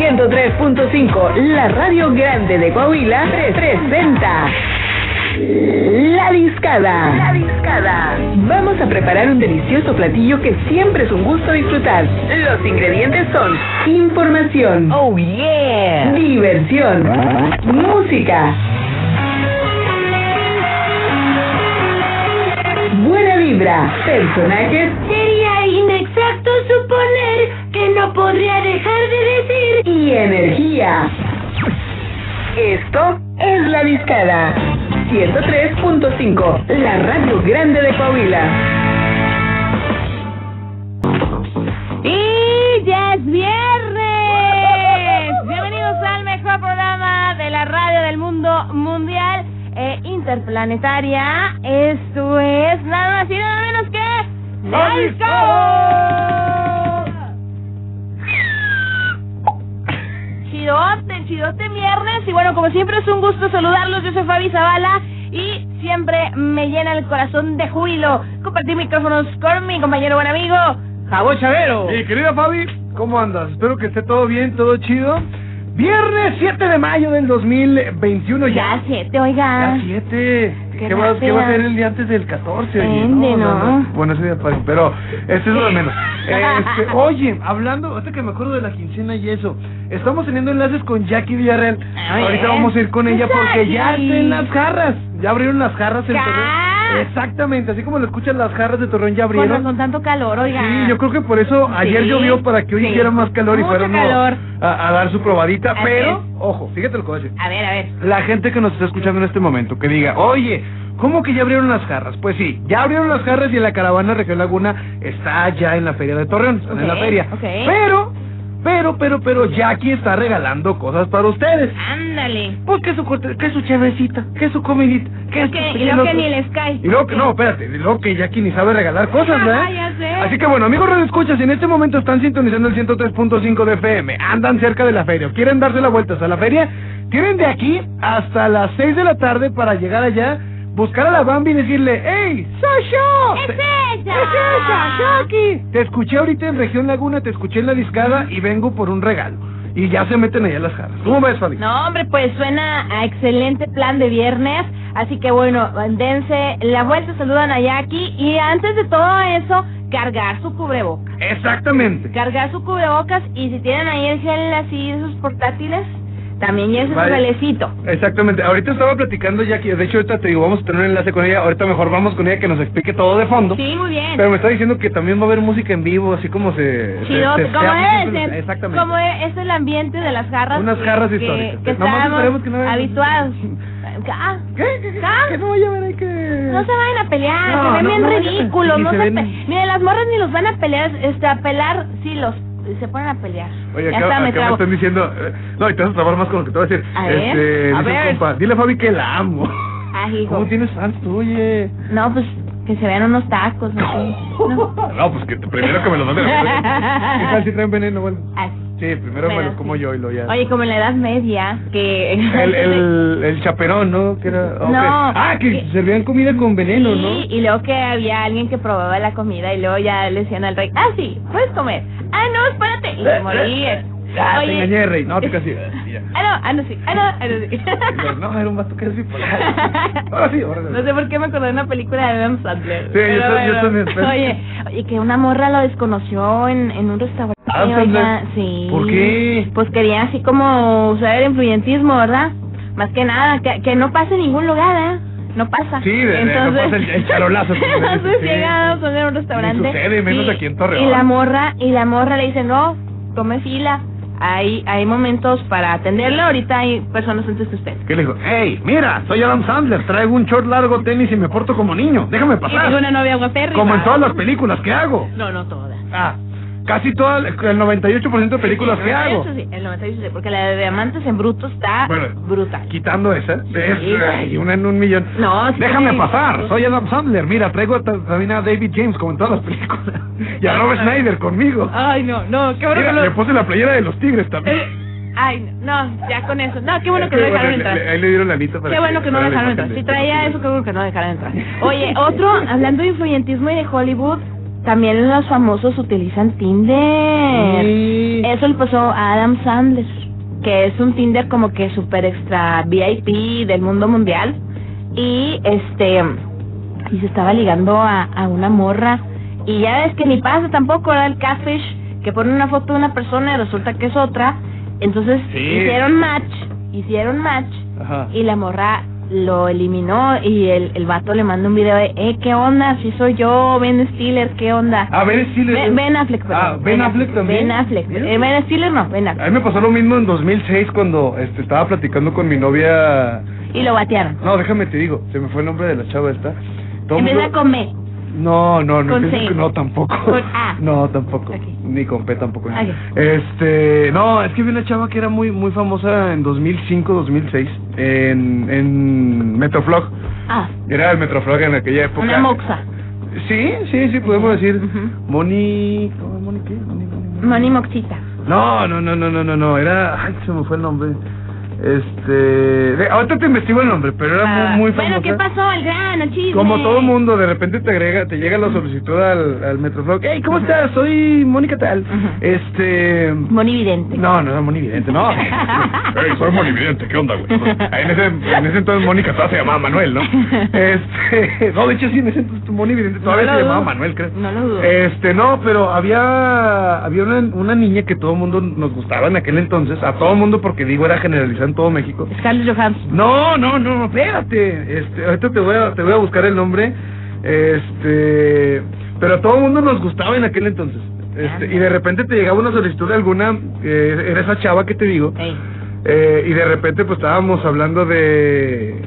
103.5, la radio grande de Coahuila, presenta La Discada. La Discada. Vamos a preparar un delicioso platillo que siempre es un gusto disfrutar. Los ingredientes son información. Oh yeah. Diversión. Música. Buena vibra. Personajes. Sería inexacto suponer que no podría dejar de decir. Y energía. Esto es La Discada. 103.5, la radio grande de Coahuila. Y ya es viernes. Bienvenidos al mejor programa de la radio del mundo mundial e interplanetaria. Esto es nada más y nada menos que La Discada. Chidote, chidote viernes. Y bueno, como siempre es un gusto saludarlos. Yo soy Fabi Zavala y siempre me llena el corazón de júbilo compartir micrófonos con mi compañero buen amigo Jabo Chavero. Mi querida Fabi, ¿cómo andas? Espero que esté todo bien, todo chido. Viernes 7 de mayo del 2021 ya. Ya siete, oiga. Ya 7. Qué ¿Qué, va, ¿Qué va a ser el día antes del 14? oye? Ende, ¿no? Bueno, ese día para- pero este es lo de menos. Este, oye, hablando, ahorita que me acuerdo de la quincena y eso, estamos teniendo enlaces con Jackie Villarreal. Ahorita vamos a ir con ella porque ya está en las jarras. Ya abrieron las jarras en ¿Qué? Exactamente, así como lo escuchan las jarras de Torreón ya abrieron. con tanto calor, oiga. Sí, yo creo que por eso ayer Sí, llovió para que hoy sí. hiciera más calor y fueron calor. a, a dar su probadita. Pero, ojo, fíjate lo que voy a decir. A ver, a ver. La gente que nos está escuchando en este momento, que diga, oye, ¿cómo que ya abrieron las jarras? Pues sí, ya abrieron las jarras y la caravana Región Laguna está ya en la feria de Torreón, están en la feria. ok. Pero, pero, pero, pero, Jackie está regalando cosas para ustedes. Ándale. Pues que su, corte- que su chevecita, que su comidita, que su ¿Qué? Y luego que ni el Sky. y luego que, no, espérate, y luego que Jackie ni sabe regalar cosas, ¿verdad? Ah, ya sé. Así que bueno, amigos Escuchas, en este momento están sintonizando el 103.5 de FM, andan cerca de la feria, o quieren darse la vuelta hasta la feria, tienen de aquí hasta las 6 de la tarde para llegar allá, buscar a la Bambi y decirle, ¡Hey, Sasha! ¡Es ella! ¡Es ella, Jackie! Te escuché ahorita en Región Laguna, te escuché en la discada y vengo por un regalo. Y ya se meten allá las jarras. ¿Cómo ves, Fabi? No, hombre, pues suena a excelente plan de viernes. Así que bueno, dense la vuelta, saludan a Jackie. Y antes de todo eso, cargar su cubrebocas. Exactamente. Cargar su cubrebocas. Y si tienen ahí el gel así, esos portátiles, también ya es Vaya. gelecito. Exactamente. Ahorita estaba platicando Jackie, de hecho ahorita te digo, vamos a tener un enlace con ella, ahorita mejor vamos con ella que nos explique todo de fondo. Sí, muy bien. Pero me está diciendo que también va a haber música en vivo, así como se... Chido, se- como se- ser. Exactamente. Como es el ambiente de las jarras. Unas que- jarras que- históricas. Que, esperemos que no habituados. Ah, ¿Qué? ¿Qué, qué? Ah. Que no ver que... No se vayan a pelear, No, se ven no, bien ridículos, no se se ven- pe- Miren, las morras ni los van a pelear, este, a pelar, sí los, se ponen a pelear. Oye, ya acá, está, me acá me están diciendo... eh, no, y te vas a trabar más con lo que te voy a decir. A este, a ver. compa, dile a Fabi que la amo. Ay, hijo. ¿Cómo tienes fans tú, oye? No, pues, que se vean unos tacos. No. No, pues que primero que me los manden. ¿Qué tal si traen veneno? Bueno, Así. Sí, primero me los como sí. yo y lo ya... Oye, como en la Edad Media, que... El, el, el chaperón, ¿no? Que era. No, Ah, que que- servían comida con veneno, Sí, ¿no? y luego que había alguien que probaba la comida y luego ya le decían al rey, ah, sí, puedes comer. Ah, no, espérate. Y se moría. Ya, te engañé, rey. No, te casi. Ah, no, ah, no, sí. Ah, no, ah, no, sí. Y No, era un vato que es bipolar. Ahora sí, ahora sí. No sé por qué me acordé de una película de Adam Sandler. Sí, yo yo también, Oye, oye, que una morra lo desconoció en, en un restaurante. Adam Sandler. sí. ¿Por qué? Pues quería así como usar el influyentismo, ¿verdad? Más que nada, que, que no pase en ningún lugar, ¿eh? No pasa. Sí, de- de- no Entonces, pasa el- el charolazo, Entonces sí. llega Adam Sandler a un restaurante. sucede, menos y- aquí en Torreón. Y la morra, y la morra le dice, no, tome fila. Hay, hay momentos para atenderlo, ahorita hay personas antes que usted. ¿Qué le dijo? Hey, mira, soy Adam Sandler, traigo un short largo, tenis y me porto como niño. Déjame Y tengo pasar. una novia guapérrima. Como en todas las películas que hago. No, no todas. Ah, casi todo el, el 98% de películas Sí, que el hago. 98 sí, el 98 sí, porque la de Diamantes en Bruto está Bueno, brutal. Quitando esa, es Sí. ay, una en un millón. No, sí. Déjame pasar, soy Adam Sandler. Mira, traigo ta- también a David James como en todas las películas. Y a Robert Schneider conmigo. Ay, no, no, qué bueno Mira, que le lo... puse la playera de los tigres también. Eh, Ay, no, ya con eso. No, qué bueno que no dejaron le- entrar. le- Ahí le dieron la lista para Qué bueno que no dejaron entrar. Si traía eso, qué bueno que no dejaron entrar. Oye, otro, hablando de influyentismo y de Hollywood, también los famosos utilizan Tinder. Sí. Eso le pasó a Adam Sandler, que es un Tinder como que super extra VIP del mundo mundial. Y este, y se estaba ligando a, a una morra. Y ya ves que ni pasa tampoco, era el catfish, que pone una foto de una persona y resulta que es otra. Entonces Sí. hicieron match, hicieron match Ajá. y la morra lo eliminó y el, el vato le manda un video de, eh, ¿qué onda? Si soy yo, Ben Stiller, ¿qué onda? Ah, Ben Stiller. Ben, Ben Affleck, perdón. Ah, Ben Affleck también. Ben Affleck. Eh, Ben Stiller no, Ben A Affleck. mí me pasó lo mismo en 2006 cuando este, estaba platicando con mi novia. Y lo batearon. No, déjame te digo, se me fue el nombre de la chava esta. Todo En mundo- de comer. No, no, no, Con C. no tampoco. Con A. No, tampoco. Ni con P tampoco. Este, no, es que vi una chava que era muy muy famosa en 2005, 2006 en en Metroflog. Ah, Era el Metroflog en aquella época. una moxa. Sí, sí, sí, podemos decir. Moni, ¿cómo, Moni qué? Moni, Moni, Moni. Moni Moxita. No, no, no, no, no, no, no, era, ay, se me fue el nombre. Este, de- ahorita te investigo el nombre, pero era Ah, muy, muy bueno, famosa. ¿qué pasó? El grano, chisme. Como todo mundo, de repente te agrega, te llega la solicitud al, al Metroflog. Hey, ¿cómo estás? Soy Mónica Tal. Este... Moni Vidente. No, no, no, Monividente, no. Hey, soy Monividente, ¿qué onda, güey? En ese, en ese entonces Mónica todavía se llamaba Manuel, ¿no? Este, no, de hecho sí, en ese entonces Monividente todavía No se llamaba. Manuel, creo. No lo dudo. Este, no, pero había había una, una niña que todo el mundo nos gustaba en aquel entonces, a todo el mundo porque digo era generalizada en todo México. Scarlett Johansson. No, no, no, espérate. Este, ahorita te voy a te voy a buscar el nombre. Este, pero a todo el mundo nos gustaba en aquel entonces. Este, y de repente te llegaba una solicitud de alguna, eh, era esa chava que te digo, eh, y de repente pues estábamos hablando de,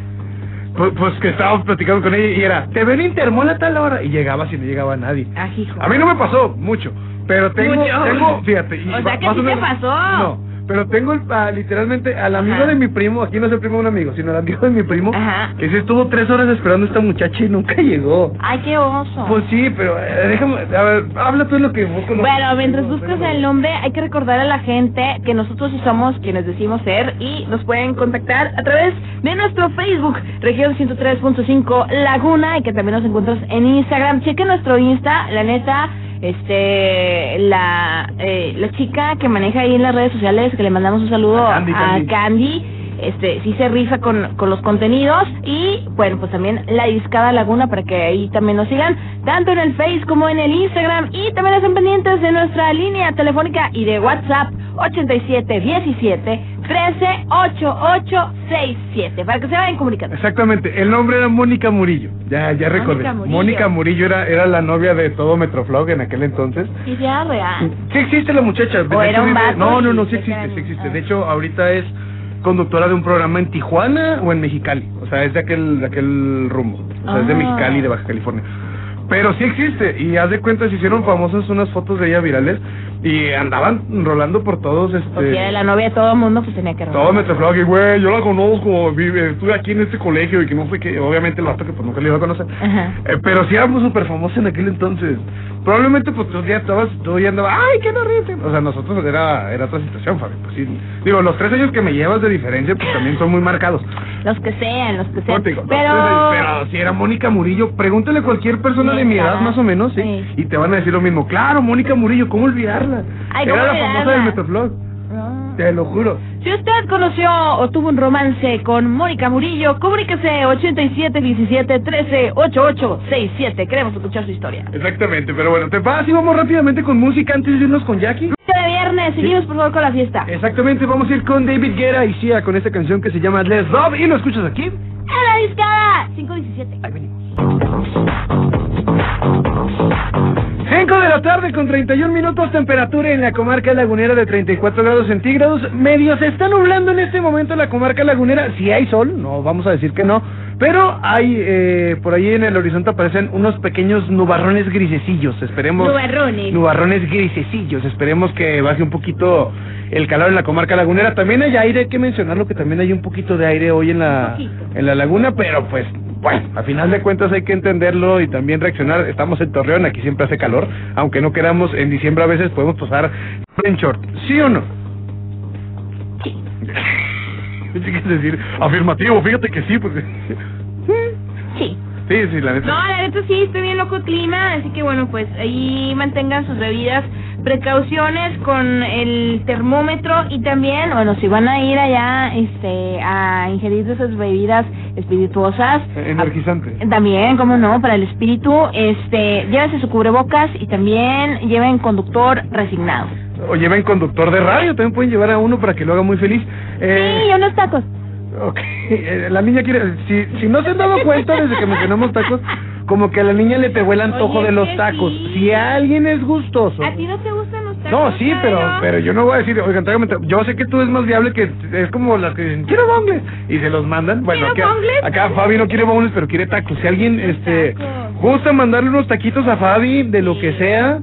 pues, pues, que estábamos platicando con ella y era, te ven Intermol a tal hora, y llegaba si no llegaba nadie. Ah, hijo. A mí no me pasó mucho, pero tengo, tengo fíjate. y O sea que sí te pasó. No, pero tengo el, ah, literalmente al amigo Ajá. de mi primo, aquí no es el primo de un amigo, sino el amigo de mi primo, Ajá. que sí estuvo tres horas esperando a esta muchacha y nunca llegó. Ay, qué oso. Pues sí, pero eh, déjame, a ver, habla tú de lo que busco. Bueno, mientras buscas el nombre, hay que recordar a la gente que nosotros somos quienes decimos ser y nos pueden contactar a través de nuestro Facebook, región 103.5 Laguna, y que también nos encuentras en Instagram. Cheque nuestro Insta, la neta, este, la, eh, la chica que maneja ahí en las redes sociales, que le mandamos un saludo A Candy, a Candy. Candy, este, sí se rifa con, con los contenidos y bueno, pues también la discada Laguna para que ahí también nos sigan, tanto en el Face como en el Instagram y también estén pendientes de nuestra línea telefónica y de WhatsApp 8717 138867 para que se vayan comunicando. Exactamente, el nombre era Mónica Murillo, ya ya recordé. Murillo. Mónica Murillo era, era la novia de todo Metroflog en aquel entonces. Y sea real. Sí existe la muchacha. O era un vato No, no, no, sí existe, sí existe. ah. De hecho, ahorita es conductora de un programa en Tijuana o en Mexicali. O sea, es de aquel, de aquel rumbo. O sea, es de Ah. Mexicali, de Baja California. Pero sí existe. Y haz de cuenta, se hicieron famosas unas fotos de ella virales. Y andaban rolando por todos, este... Porque era la novia de todo el mundo, pues tenía que Todo Metroflog, y güey, yo la conozco, vive, estuve aquí en este colegio y que no fue que, obviamente el vato que pues nunca le iba a conocer. Eh, pero sí éramos súper famosos en aquel entonces. Probablemente pues tú ya estabas, tú ya andabas, ay, qué horrible. O sea, nosotros era, era otra situación, Fabi. Pues sí. Digo, los tres años que me llevas de diferencia, pues también son muy marcados. Los que sean, los que No sean. digo, Pero... pero si era Mónica Murillo, pregúntale a cualquier persona de mi edad, más o menos, ¿sí? Sí. Y te van a decir lo mismo. Claro, Mónica Murillo, ¿cómo olvidarla? Ay, era ¿cómo la famosa del Metroflog, No. te lo juro. Si usted conoció o tuvo un romance con Mónica Murillo, comuníquese 8717-138867. Queremos escuchar su historia. Exactamente, pero bueno, ¿te vas y vamos rápidamente con música antes de irnos con Jackie? De viernes, seguimos por favor con la fiesta. Exactamente, vamos a ir con David Guerra y Sia con esta canción que se llama Let's Love y lo escuchas aquí. ¡A la discada! 517. Ahí venimos. 5 de la tarde con 31 minutos, temperatura en la comarca lagunera de 34 grados centígrados. Medio se está nublando en este momento en la comarca lagunera. Si hay sol, no vamos a decir que no. Pero hay, eh, por ahí en el horizonte aparecen unos pequeños nubarrones grisecillos. Esperemos. Nubarrones. Nubarrones grisecillos. Esperemos que baje un poquito el calor en la comarca lagunera. También hay aire, hay que mencionarlo que también hay un poquito de aire hoy en la, en la laguna, pero pues bueno, a final de cuentas hay que entenderlo y también reaccionar. Estamos en Torreón, aquí siempre hace calor, aunque no queramos, en diciembre a veces podemos pasar en short, ¿sí o no? Sí. Que decir afirmativo, fíjate que sí, porque... Sí. Sí, sí, la neta. No, la neta sí, estoy bien loco el clima, así que bueno, pues ahí mantengan sus bebidas, precauciones con el termómetro y también, bueno, si van a ir allá este a ingerir esas bebidas espirituosas, Energizante. ah, también, cómo no, para el espíritu, este, llévense su cubrebocas y también lleven conductor resignado. O lleven conductor de radio, también pueden llevar a uno para que lo haga muy feliz. Eh, Sí, y unos tacos. Ok, eh, la niña quiere, si, si no se han dado cuenta desde que mencionamos tacos, como que a la niña le pegó el antojo Oye, de los tacos. sí. Si alguien es gustoso. ¿A ti no te gustan los tacos? No, sí, pero pero yo no voy a decir, oigan, tráigame Yo sé que tú es más viable que es como las que dicen, quiero bongles, y se los mandan. Bueno, ¿Quiero acá, acá Fabi no quiere bongles, pero quiere tacos. Si alguien este gusta mandarle unos taquitos a Fabi, de lo que sea,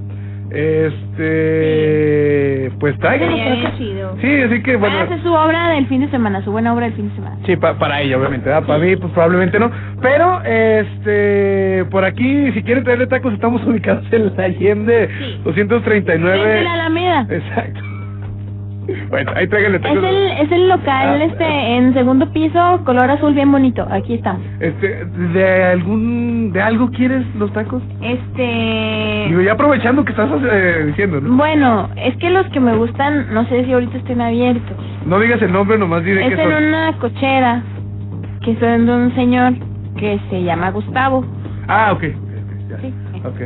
este, pues tráiganos chido. Sí, así que bueno. Hace su obra del fin de semana, su buena obra del fin de semana. Sí, pa- para ella, obviamente, ¿verdad? Para mí, pues probablemente no. Pero, este, por aquí, si quieren traerle tacos, estamos ubicados en la Allende Sí. 239. Frente a la Alameda. Exacto. Bueno, ahí tráiganle Es tacos. el, es el local, Ah. este, en segundo piso, color azul bien bonito. Aquí estamos. Este, ¿de algún, de algo quieres los tacos? Este... Digo, ya aprovechando que estás eh, diciendo, ¿no? Bueno, es que los que me gustan, no sé si ahorita estén abiertos. No digas el nombre, nomás diré Es que en son. una cochera que son de un señor que se llama Gustavo. Ah, ok. Ya. Sí. Ok.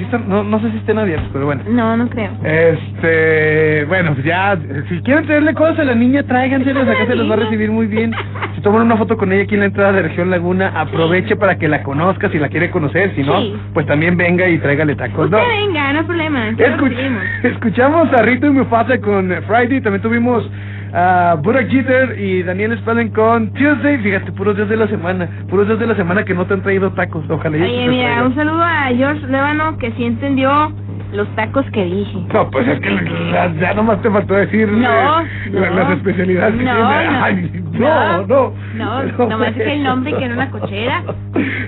Están- no, no sé si estén abiertos, pero bueno. No, no creo. Este, bueno, pues ya, si quieren traerle cosas a la niña, tráiganselas, acá se los va a recibir muy bien. Si toman una foto con ella aquí en la entrada de Región Laguna, aproveche para que la conozca si la quiere conocer, si no, Sí. pues también venga y tráigale tacos, Usted ¿no? venga, no hay problema. Escuch- escuchamos a Rito y Mufasa con Friday, también tuvimos a Burak Jeter y Daniel Spallen con Tuesday, fíjate, puros días de la semana, puros días de la semana que no te han traído tacos, ojalá Oye, mira, un saludo a George Lébano que sí entendió los tacos que dije. No, pues es que la- ya nomás te faltó decir No, eh, la- no. las especialidades que No, tiene. no. Ay, no, No, no. no, Pero nomás dije el nombre que era una cochera.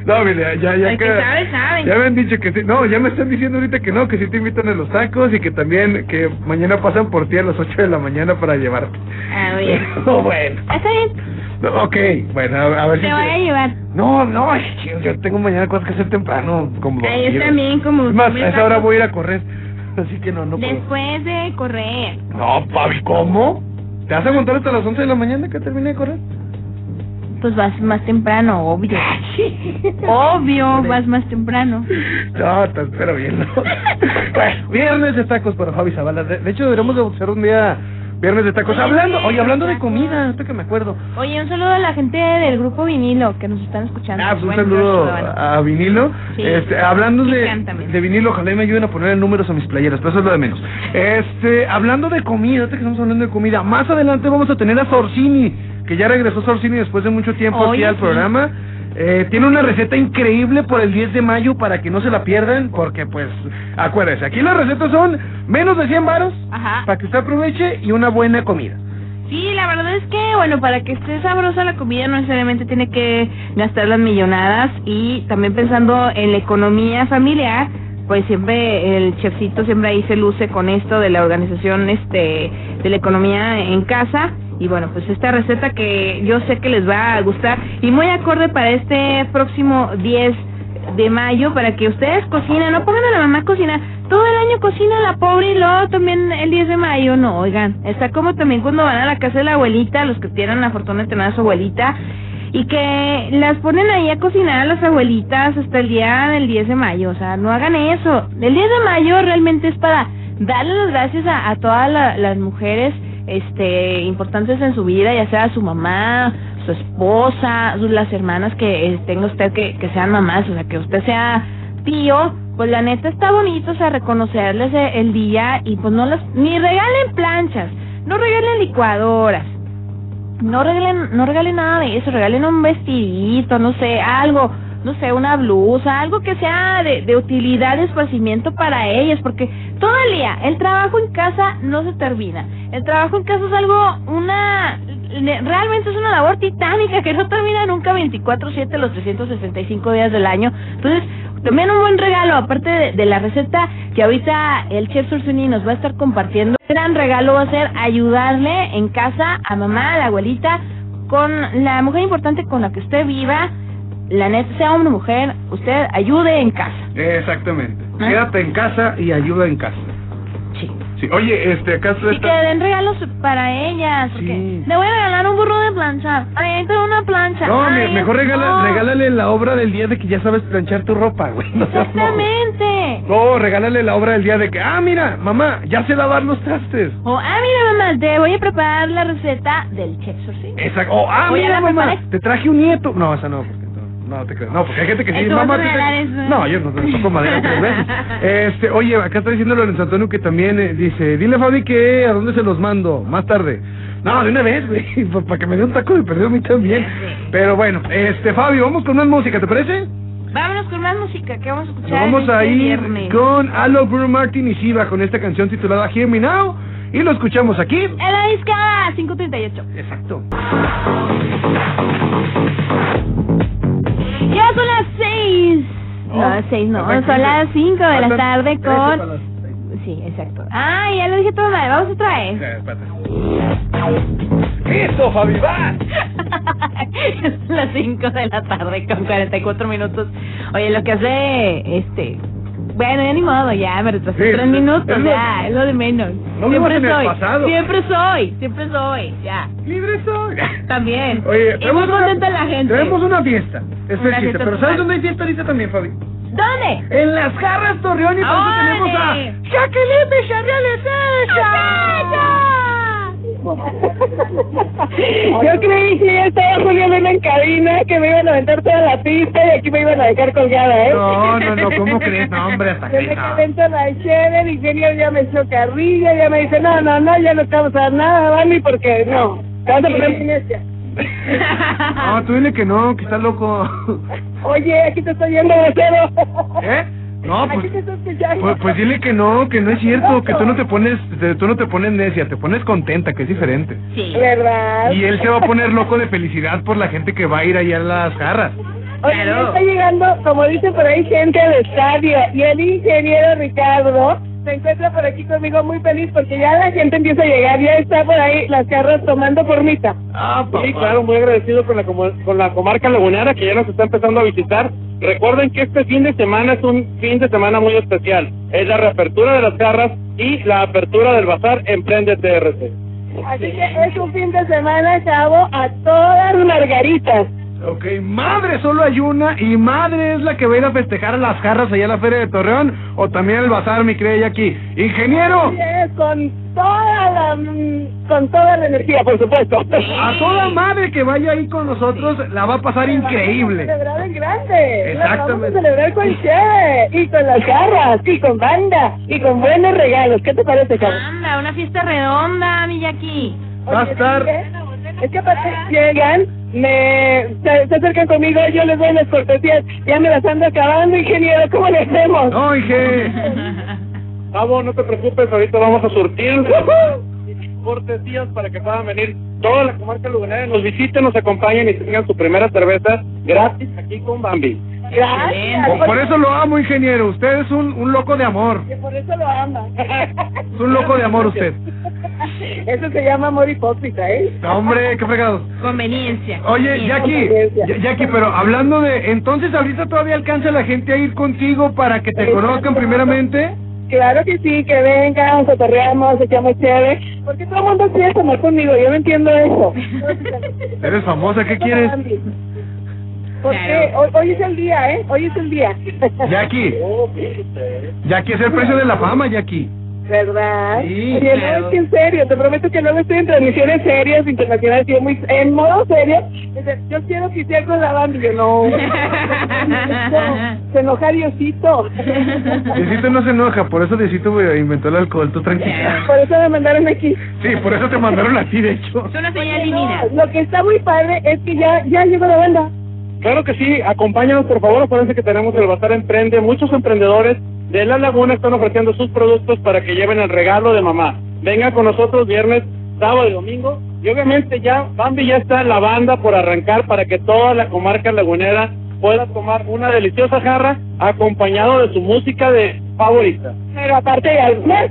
No, mira, ya, ya El que sabe, sabe. Ya me han dicho que sí. No, ya me están diciendo ahorita que no, que sí te invitan a los tacos y que también que mañana pasan por ti a las 8 de la mañana para llevarte. Ah, oye. No, bueno. Está bien, No, ok, bueno, a, ver si... te voy a llevar. No, no, ay, chido, yo tengo mañana cosas que hacer temprano. Como Ahí dormir. está bien, como... Es más, a esa hora voy a ir a correr. Así que no, no puedo. Después de correr. No, papi, ¿cómo? ¿Te vas a aguantar hasta las 11 de la mañana que termine de correr? Pues vas más temprano, obvio. Obvio, vas más temprano. No, te espero bien, ¿no? bueno, viernes de tacos para Fabi Zavala. De, de hecho, deberíamos de hacer un día viernes de tacos. Hablando, oye, hablando de comida, ahorita que me acuerdo. Oye, un saludo a la gente del grupo vinilo que nos están escuchando. Ah, pues un saludo a, a Vinilo. Sí. Este, hablando de, de Vinilo, ojalá y me ayuden a poner números a mis playeras, pero eso es lo de menos. Este, hablando de comida, ahorita que estamos hablando de comida, más adelante vamos a tener a Sorsini, que ya regresó Sorsini después de mucho tiempo aquí al sí. programa. Eh, tiene una receta increíble por el 10 de mayo para que no se la pierdan, porque pues, acuérdense, aquí las recetas son menos de 100 varos Ajá. para que usted aproveche y una buena comida. Sí, la verdad es que, bueno, para que esté sabrosa la comida no necesariamente tiene que gastar las millonadas y también pensando en la economía familiar, pues siempre el chefcito siempre ahí se luce con esto de la organización este de la economía en casa y bueno, pues esta receta que yo sé que les va a gustar y muy acorde para este próximo 10 de mayo para que ustedes cocinen, no pongan a la mamá a cocinar, todo el año cocina la pobre y luego también el 10 de mayo, no, oigan, está como también cuando van a la casa de la abuelita, los que tienen la fortuna de tener a su abuelita, y que las ponen ahí a cocinar a las abuelitas hasta el día del 10 de mayo, o sea, no hagan eso, el 10 de mayo realmente es para darle las gracias a, todas la- las mujeres este importantes en su vida, ya sea su mamá, su esposa, sus- las hermanas que eh, tenga usted que, que sean mamás, o sea, que usted sea tío, pues la neta está bonito, o sea, reconocerles e- el día y pues no las, ni regalen planchas, no regalen licuadoras, no regalen, no regalen nada de eso, regalen un vestidito, no sé, algo, no sé, una blusa, algo que sea de, de utilidad, de esparcimiento para ellas, porque todo el día, el trabajo en casa no se termina. El trabajo en casa es algo, una, realmente es una labor titánica que no termina nunca 24/7 los 365 días del año. Entonces, también un buen regalo, aparte de, de la receta que ahorita el chef Sursuni nos va a estar compartiendo. Un gran regalo va a ser ayudarle en casa a mamá, a la abuelita, con la mujer importante con la que usted viva, la neta, sea hombre o mujer, usted ayude en casa. Exactamente. ¿Eh? Quédate en casa y ayuda en casa. Sí. Sí. Oye, este, acá está... Y que den regalos para ellas. Sí. Porque le voy a regalar un burro de planchar. Ay, tengo una plancha. No, Ay, mejor regala, no. regálale la obra del día de que ya sabes planchar tu ropa, güey. No. Exactamente. No, regálale la obra del día de que, ah, mira, mamá, ya sé lavar los trastes. O, ah, mira, mamá, te voy a preparar la receta del Chexor, ¿sí? Exacto. Oh, ah, Oye, mira, ¿la mamá, te traje un nieto. No, esa no, no, te creo. No, porque hay gente que sí, Eso vas a mamá, te eso. No, yo no, no toco madera tres veces. Este, oye, acá está diciendo Lorenzo Antonio que también eh, dice, dile a Fabi que a dónde se los mando, más tarde. No, de una vez, güey, para que me dé un taco de perdido a mí también. Pero bueno, este, Fabi, vamos con más música, ¿te parece? Vámonos con más música que vamos a Nos escuchar. vamos este a ir viernes. con Alo Bruno Martin y Shiva con esta canción titulada Hear Me Now y lo escuchamos aquí. En la discada 538. Exacto. Ya son las 6. No, Oh, las 6 no, son las 5 de la tarde con... seis. Sí, exacto. Ah, ya lo dije todo mal, vamos otra vez. ¡Listo, Fabi, va! Las 5 de la tarde con 44 minutos. Oye, lo que hace, este... Bueno, ya ni modo, ya me retrasé Sí, 3 es- minutos, es lo- ya, es lo de menos. No siempre soy, pasado. siempre soy, siempre soy, ya. ¡Libre soy! También. Oye, y muy tenemos una- contenta la gente. Tenemos una fiesta. Es Una fiesta Pero. ¿sabes dónde hay fiesta ahorita también, Fabi? ¿Dónde? En las jarras Torreón y por eso tenemos a Jacqueline Villarreal Yo creí que ya estaba Julio Luna en cabina, que me iban a aventar toda la pista y aquí me iban a dejar colgada, ¿eh? No, no, no, ¿cómo crees? No, hombre, hasta Yo que me en la chévere, el ingeniero ya me echó carrilla, ya me dice, no, no, no, ya no estamos a nada, Dani, porque no, te vas a poner. No, tú dile que no, que estás loco. Oye, aquí te estoy viendo, vocero. ¿Eh? No, pues, pues, pues dile que no, que no es cierto, que tú no te pones, te- tú no te pones necia, te pones contenta, que es diferente. Sí. ¿Verdad? Y él se va a poner loco de felicidad por la gente que va a ir allá a las jarras. Oye, Claro. está llegando, como dice por ahí, gente al estadio. Y el ingeniero Ricardo se encuentra por aquí conmigo muy feliz porque ya la gente empieza a llegar. Ya está por ahí las carros tomando formita. Ah, Sí, claro, muy agradecido con la, con la comarca lagunera que ya nos está empezando a visitar. Recuerden que este fin de semana es un fin de semana muy especial. Es la reapertura de las garras y la apertura del bazar Emprende TRC. Así que es un fin de semana, chavo, a todas margaritas. Ok, madre solo hay una y madre es la que va a ir a festejar a las jarras allá a la Feria de Torreón o también al bazar, mi cree aquí. Ingeniero, con toda la mm, con toda la energía, por supuesto. a toda madre que vaya ahí con nosotros la va a pasar Vamos a increíble. celebrar en grande. La Vamos Exactamente. a celebrar con cheve y con las garras y con banda y con buenos regalos. ¿Qué te parece, chavo? Anda, una fiesta redonda, Miyaki. Va a estar-. Es que aparte llegan, me se, se acercan conmigo, yo les doy las cortesías, ya me las ando acabando, ingeniero, ¿cómo le hacemos? No, Inge. Pavo, no te preocupes, ahorita vamos a surtir cortesías para que puedan venir toda la comarca lagunera, nos visiten, nos acompañen y tengan su primera cerveza gratis aquí con Bambi. Gracias. Por, por eso lo amo, ingeniero. Usted es un, un loco de amor. Que por eso lo ama. Es un loco de amor usted. Eso se llama amor hipócrita, ¿eh? No, hombre, qué fregados. Conveniencia. Oye, Jackie, Jackie, pero hablando de, entonces ahorita todavía alcanza la gente a ir contigo para que te conozcan primeramente. Claro que sí, que vengan, cotorreamos, echamos chévere. Porque todo el mundo quiere tomar conmigo, yo no entiendo eso. Eres famosa, ¿qué quieres? Porque hoy, hoy es el día, ¿eh? Hoy es el día. Jackie, Jackie es el precio de la fama, Jackie. ¿Verdad? Sí, Oye, claro. no, es que en serio, te prometo que luego estoy en transmisiones serias, internacionales, y muy, en modo serio. Yo quiero que sea con la banda, y yo no. Se enoja Diosito. Diosito no se enoja, por eso Diosito inventó el alcohol, tú tranquila. Por eso me mandaron aquí. Sí, por eso te mandaron a ti, de hecho. Es una señal No, lo que está muy padre es que ya, ya llegó la banda. Claro que sí, acompáñanos por favor, acuérdense que tenemos el Bazar Emprende, muchos emprendedores de La Laguna están ofreciendo sus productos para que lleven el regalo de mamá. Vengan con nosotros viernes, sábado y domingo, y obviamente ya Bambi ya está en la banda por arrancar para que toda la comarca lagunera pueda tomar una deliciosa jarra acompañado de su música de favorita. Pero aparte de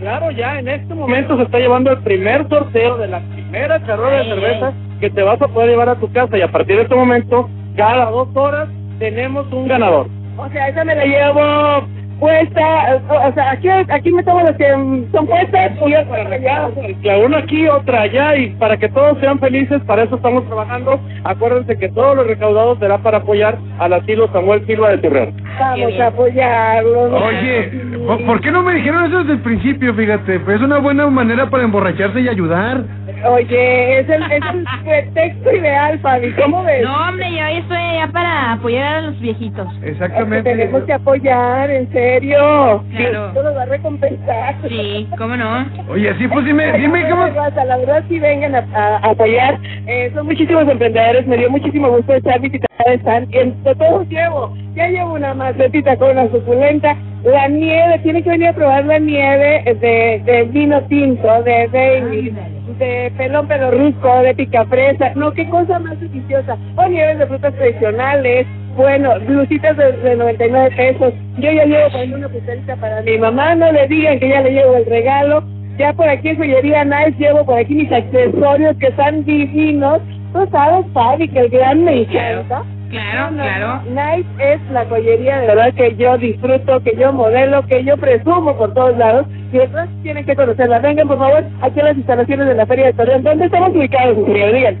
Claro, ya en este momento se está llevando el primer sorteo de la primera carrera de cerveza que te vas a poder llevar a tu casa y a partir de este momento cada dos horas tenemos un ganador. O sea, esa me la llevo puesta, o sea, aquí, aquí me tomo las que son puestas y yo para allá. La una aquí, otra allá, y para que todos sean felices, para eso estamos trabajando. Acuérdense que todos los recaudados será para apoyar al asilo Samuel Silva de Torreón. Vamos a apoyarlo. Oye, ¿por- ¿por qué no me dijeron eso desde el principio? Fíjate, pues es una buena manera para emborracharse y ayudar. Oye, es el, es el pretexto ideal, Fabi. ¿Cómo ves? No, hombre, yo ahí estoy allá para apoyar a los viejitos. Es que Exactamente. tenemos que apoyar, en serio. Claro. Esto nos va a recompensar. Sí, ¿cómo no? Oye, sí, pues dime, dime cómo... La verdad, sí vengan a, a- a apoyar. Eh, son muchísimos emprendedores. Me dio muchísimo gusto echar visita a stand. Y entre todos llevo. Ya llevo una macetita con una suculenta. La nieve, tiene que venir a probar la nieve de, de vino tinto, de Bailey, de pelón pelorrusco, de picafresa. No, qué cosa más deliciosa. O nieves de frutas tradicionales. Bueno, blusitas de, de 99 pesos. Yo ya llevo ahí una pulserita para mi mamá. No le digan que ya le llevo el regalo. Ya por aquí en Joyería Nice llevo por aquí mis accesorios que están divinos. Tú sabes, Fabi, que el gran me encanta. Claro, No, no, claro. Nice es la joyería de verdad que yo disfruto, que yo modelo, que yo presumo por todos lados. Y después tienen que conocerla. Vengan, por favor, aquí a las instalaciones de la Feria de Torreón. ¿Dónde estamos ubicados? Digan.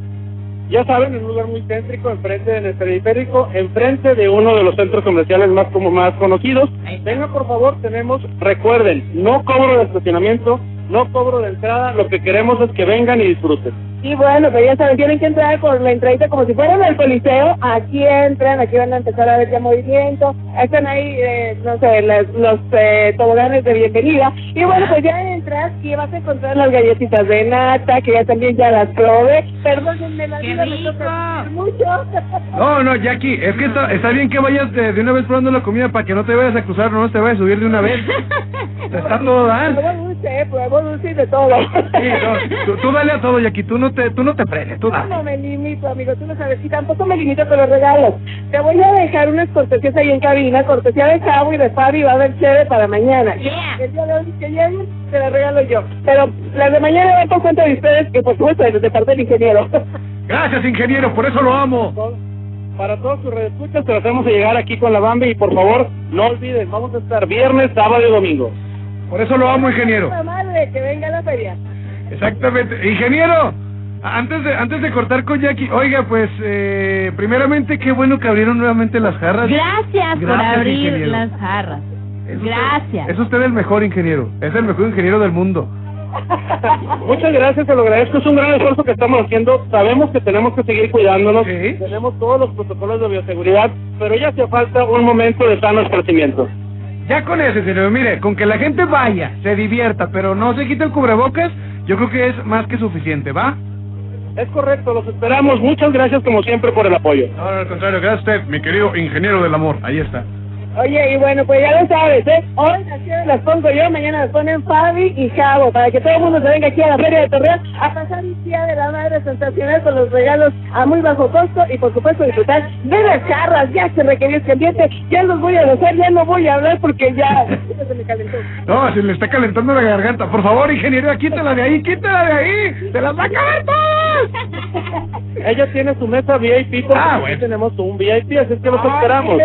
Ya saben, en un lugar muy céntrico, enfrente de nuestro periférico, enfrente de uno de los centros comerciales más como más conocidos. Venga, por favor, tenemos, recuerden, no cobro de estacionamiento, no cobro de entrada, lo que queremos es que vengan y disfruten. Y bueno, pues ya saben, tienen que entrar por la entradita como si fueran al coliseo. Aquí entran, aquí van a empezar a ver ya movimiento. Están ahí, eh, no sé, las- los eh, toboganes de bienvenida. Y bueno, pues ya entras y vas a encontrar las galletitas de nata, que ya también ya las probé. Perdónenme, la ¡Qué vida me toca mucho. No, no, Jackie, es que está, está bien que vayas de, de una vez probando la comida para que no te vayas a cruzar, no te vayas a subir de una vez. Está todo dar. Pruebo dulce, eh, pruebo dulce y de todo. Sí, no, tú, tú dale a todo, Jackie, tú no te, tú no te frenes, tú dale. no me limito, amigo, tú lo sabes. Y tampoco me limito con los regalos. Te voy a dejar unas cortesías ahí en cabina, cortesía de Cabo y de Fabi, va a haber chévere para mañana. Yeah. El día de hoy que lleguen, te las regalo yo. Pero las de mañana van por cuenta de ustedes, que por supuesto, de parte del ingeniero. Gracias, ingeniero, por eso lo amo. Para todos sus redescuchas, te hacemos llegar aquí con la Bambi y por favor, no olviden, vamos a estar viernes, sábado y domingo. Por eso lo amo, ingeniero. Madre, que venga a la feria. Exactamente. Ingeniero, antes de, antes de cortar con Jackie, oiga, pues, eh, primeramente, qué bueno que abrieron nuevamente las jarras. Gracias, por abrir ingeniero. las jarras. Es usted- Gracias. Es usted el mejor ingeniero. Es el mejor ingeniero del mundo. Muchas gracias, te lo agradezco. Es un gran esfuerzo que estamos haciendo. Sabemos que tenemos que seguir cuidándonos. Sí. Tenemos todos los protocolos de bioseguridad, pero ya hace falta un momento de sano esparcimiento. Ya con eso, ingeniero, mire, con que la gente vaya, se divierta, pero no se quite el cubrebocas, yo creo que es más que suficiente, ¿va? Es correcto, los esperamos. Muchas gracias como siempre por el apoyo. No, al contrario, gracias mi querido ingeniero del amor. Ahí está. Oye, y bueno, pues ya lo sabes, ¿eh? Hoy las pongo yo, mañana las ponen Fabi y Javo, para que todo el mundo se venga aquí a la Feria de Torreón a pasar un día de la madre sensacional con los regalos a muy bajo costo y por supuesto disfrutar de las charras, ya se requirió este ambiente, ya los voy a dejar, ya no voy a hablar porque ya, ya se me calentó. No, se le está calentando la garganta. Por favor, ingeniero, quítala de ahí, quítala de ahí. ¡Se las va a acabar! Ella tiene su mesa VIP, porque Ah, bueno. tenemos un VIP, así es que los esperamos.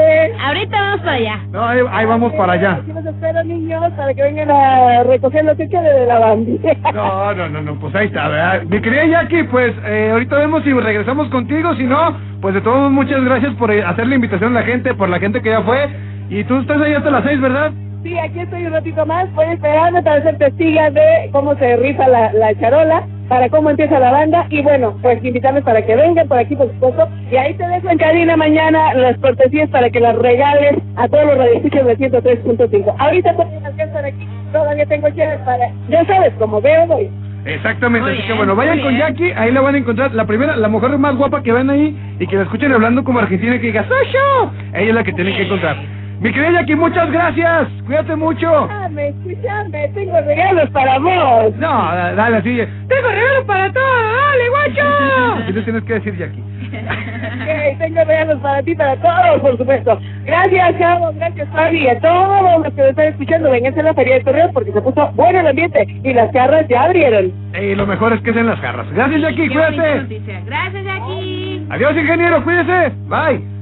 Ahorita vamos para allá. No, ahí, ahí vamos para allá. Aquí los espero, niños, para que vengan a recoger lo que quede de la bandera. No, no, no, no, pues ahí está, ¿verdad? Mi querida Jackie, pues eh, ahorita vemos si regresamos contigo, si no, pues de todos modos, muchas gracias por eh, hacer la invitación a la gente, por la gente que ya fue. Y tú estás ahí hasta las seis, ¿verdad? Sí, aquí estoy un ratito más. Voy esperando para ser testiga de cómo se rifa la, la charola, para cómo empieza la banda. Y bueno, pues invitarles para que vengan por aquí, por supuesto. Y ahí te dejo en cabina mañana las cortesías para que las regales a todos los radioescuchas de 103.5. Ahorita no alcanzan aquí, todavía tengo llaves para. Ya sabes, como veo, voy. Exactamente, Muy así que bueno, vayan con bien. Jackie, ahí la van a encontrar. La primera, la mujer más guapa que ven ahí y que la escuchen hablando como argentina y que diga, ¡Soy yo! Ella es la que tienen que encontrar. Mi querida Jackie, muchas gracias. Cuídate mucho. Escuchame, escuchame, tengo regalos para vos. No, da- dale así. Tengo regalo para todos, dale, guacho. le tienes que decir, Jackie. Ok, tengo regalos para ti, para todos, por supuesto. Gracias, chavos, gracias, Fabi. Y a todos los que me están escuchando, vengan a la Feria de Torreón porque se puso bueno el ambiente y las carras ya abrieron. Y lo mejor es que sean las garras. Gracias, Jackie, Qué cuídate. Gracias, Jackie. Adiós, ingeniero, cuídese. Bye.